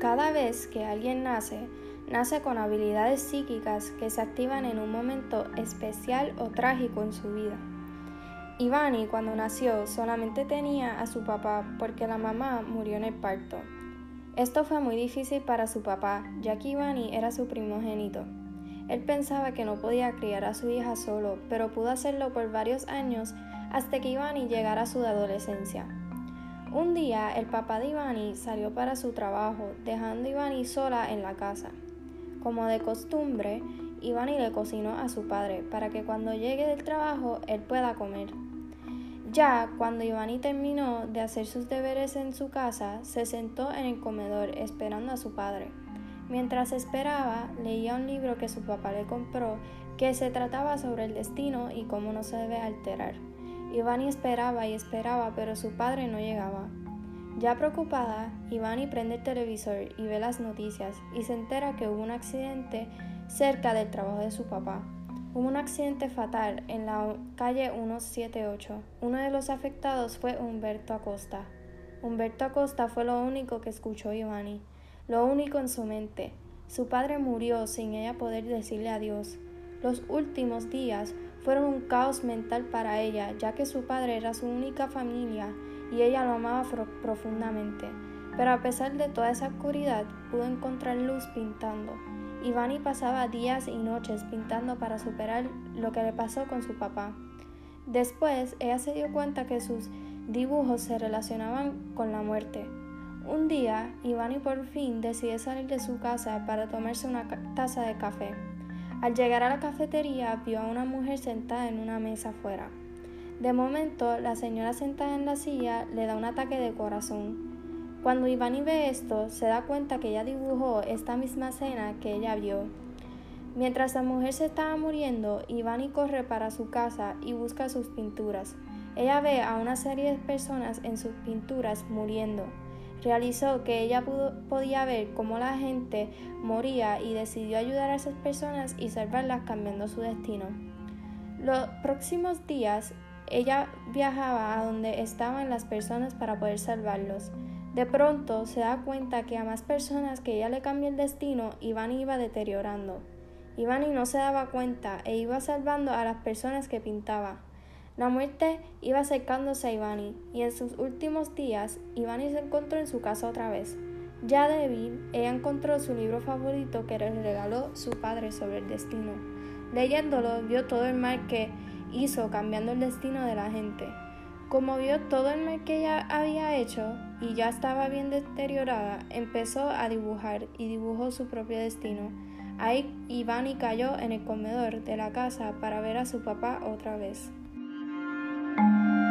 Cada vez que alguien nace, nace con habilidades psíquicas que se activan en un momento especial o trágico en su vida. Ivani cuando nació solamente tenía a su papá porque la mamá murió en el parto. Esto fue muy difícil para su papá, ya que Ivani era su primogénito. Él pensaba que no podía criar a su hija solo, pero pudo hacerlo por varios años hasta que Ivani llegara a su adolescencia. Un día el papá de Ivani salió para su trabajo, dejando a Ivani sola en la casa. Como de costumbre, Ivani le cocinó a su padre para que cuando llegue del trabajo él pueda comer. Ya cuando Ivani terminó de hacer sus deberes en su casa, se sentó en el comedor esperando a su padre. Mientras esperaba, leía un libro que su papá le compró que se trataba sobre el destino y cómo no se debe alterar. Ivani esperaba y esperaba, pero su padre no llegaba. Ya preocupada, Ivani prende el televisor y ve las noticias y se entera que hubo un accidente cerca del trabajo de su papá. Hubo un accidente fatal en la calle 178. Uno de los afectados fue Humberto Acosta. Humberto Acosta fue lo único que escuchó Ivani lo único en su mente. Su padre murió sin ella poder decirle adiós. Los últimos días fueron un caos mental para ella, ya que su padre era su única familia y ella lo amaba profundamente. Pero a pesar de toda esa oscuridad, pudo encontrar luz pintando. Ivani pasaba días y noches pintando para superar lo que le pasó con su papá. Después, ella se dio cuenta que sus dibujos se relacionaban con la muerte. Un día, Ivani por fin decide salir de su casa para tomarse una taza de café. Al llegar a la cafetería, vio a una mujer sentada en una mesa afuera. De momento, la señora sentada en la silla le da un ataque de corazón. Cuando Ivani ve esto, se da cuenta que ella dibujó esta misma escena que ella vio. Mientras la mujer se estaba muriendo, Ivani corre para su casa y busca sus pinturas. Ella ve a una serie de personas en sus pinturas muriendo. Realizó que ella podía ver cómo la gente moría y decidió ayudar a esas personas y salvarlas cambiando su destino. Los próximos días ella viajaba a donde estaban las personas para poder salvarlos. De pronto se da cuenta que a más personas que ella le cambió el destino, Iván iba deteriorando. Ivani no se daba cuenta e iba salvando a las personas que pintaba. La muerte iba acercándose a Ivani, y en sus últimos días Ivani se encontró en su casa otra vez. Ya débil, ella encontró su libro favorito que le regaló su padre sobre el destino. Leyéndolo, vio todo el mal que hizo cambiando el destino de la gente. Como vio todo el mal que ella había hecho y ya estaba bien deteriorada, empezó a dibujar y dibujó su propio destino. Ahí Ivani cayó en el comedor de la casa para ver a su papá otra vez. Música